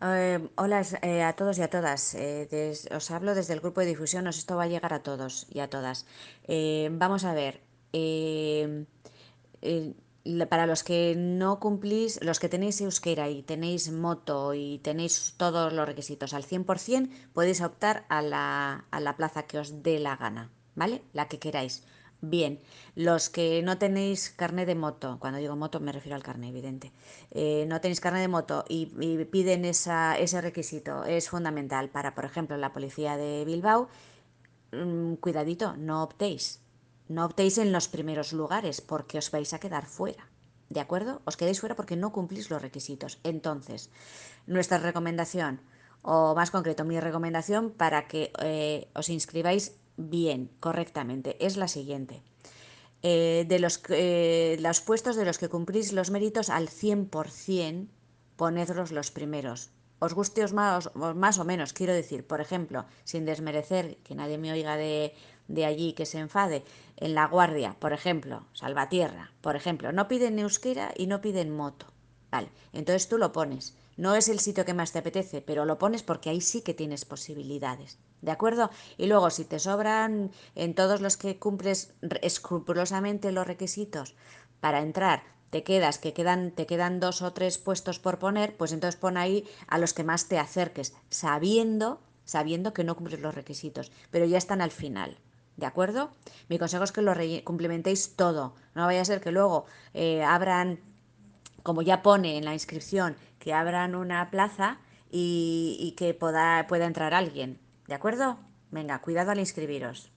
Eh, hola eh, a todos y a todas. Eh, os hablo desde el grupo de difusión. Os esto va a llegar a todos y a todas. Eh, vamos a ver. la- para los que no cumplís, los que tenéis euskera y tenéis moto y tenéis todos los requisitos al 100%, podéis optar a la, a la plaza que os dé la gana, ¿vale? La que queráis. Bien, los que no tenéis carnet de moto, cuando digo moto me refiero al carnet, evidente, eh, no tenéis carnet de moto y, piden esa, ese requisito, es fundamental para, por ejemplo, la policía de Bilbao, mm, cuidadito, no optéis. No optéis en los primeros lugares porque os vais a quedar fuera. ¿De acuerdo? Os quedáis fuera porque no cumplís los requisitos. Entonces, nuestra recomendación, o más concreto, mi recomendación para que eh, os inscribáis bien, correctamente, es la siguiente. Eh, de los, eh, los puestos de los que cumplís los méritos al 100%, ponedlos los primeros. Os guste os más, más o menos, quiero decir, por ejemplo, sin desmerecer, que nadie me oiga de, de allí que se enfade, en La Guardia, por ejemplo, Salvatierra, por ejemplo, no piden euskera y no piden moto. Vale, entonces tú lo pones. No es el sitio que más te apetece, pero lo pones porque ahí sí que tienes posibilidades. ¿De acuerdo? Y luego, si te sobran en todos los que cumples escrupulosamente los requisitos para entrar, te quedas, que quedan, te quedan dos o tres puestos por poner, pues entonces pon ahí a los que más te acerques, sabiendo, sabiendo que no cumples los requisitos, pero ya están al final. ¿De acuerdo? Mi consejo es que lo complementéis todo. No vaya a ser que luego eh, abran como ya pone en la inscripción, que abran una plaza y, que pueda, pueda entrar alguien. ¿De acuerdo? Venga, cuidado al inscribiros.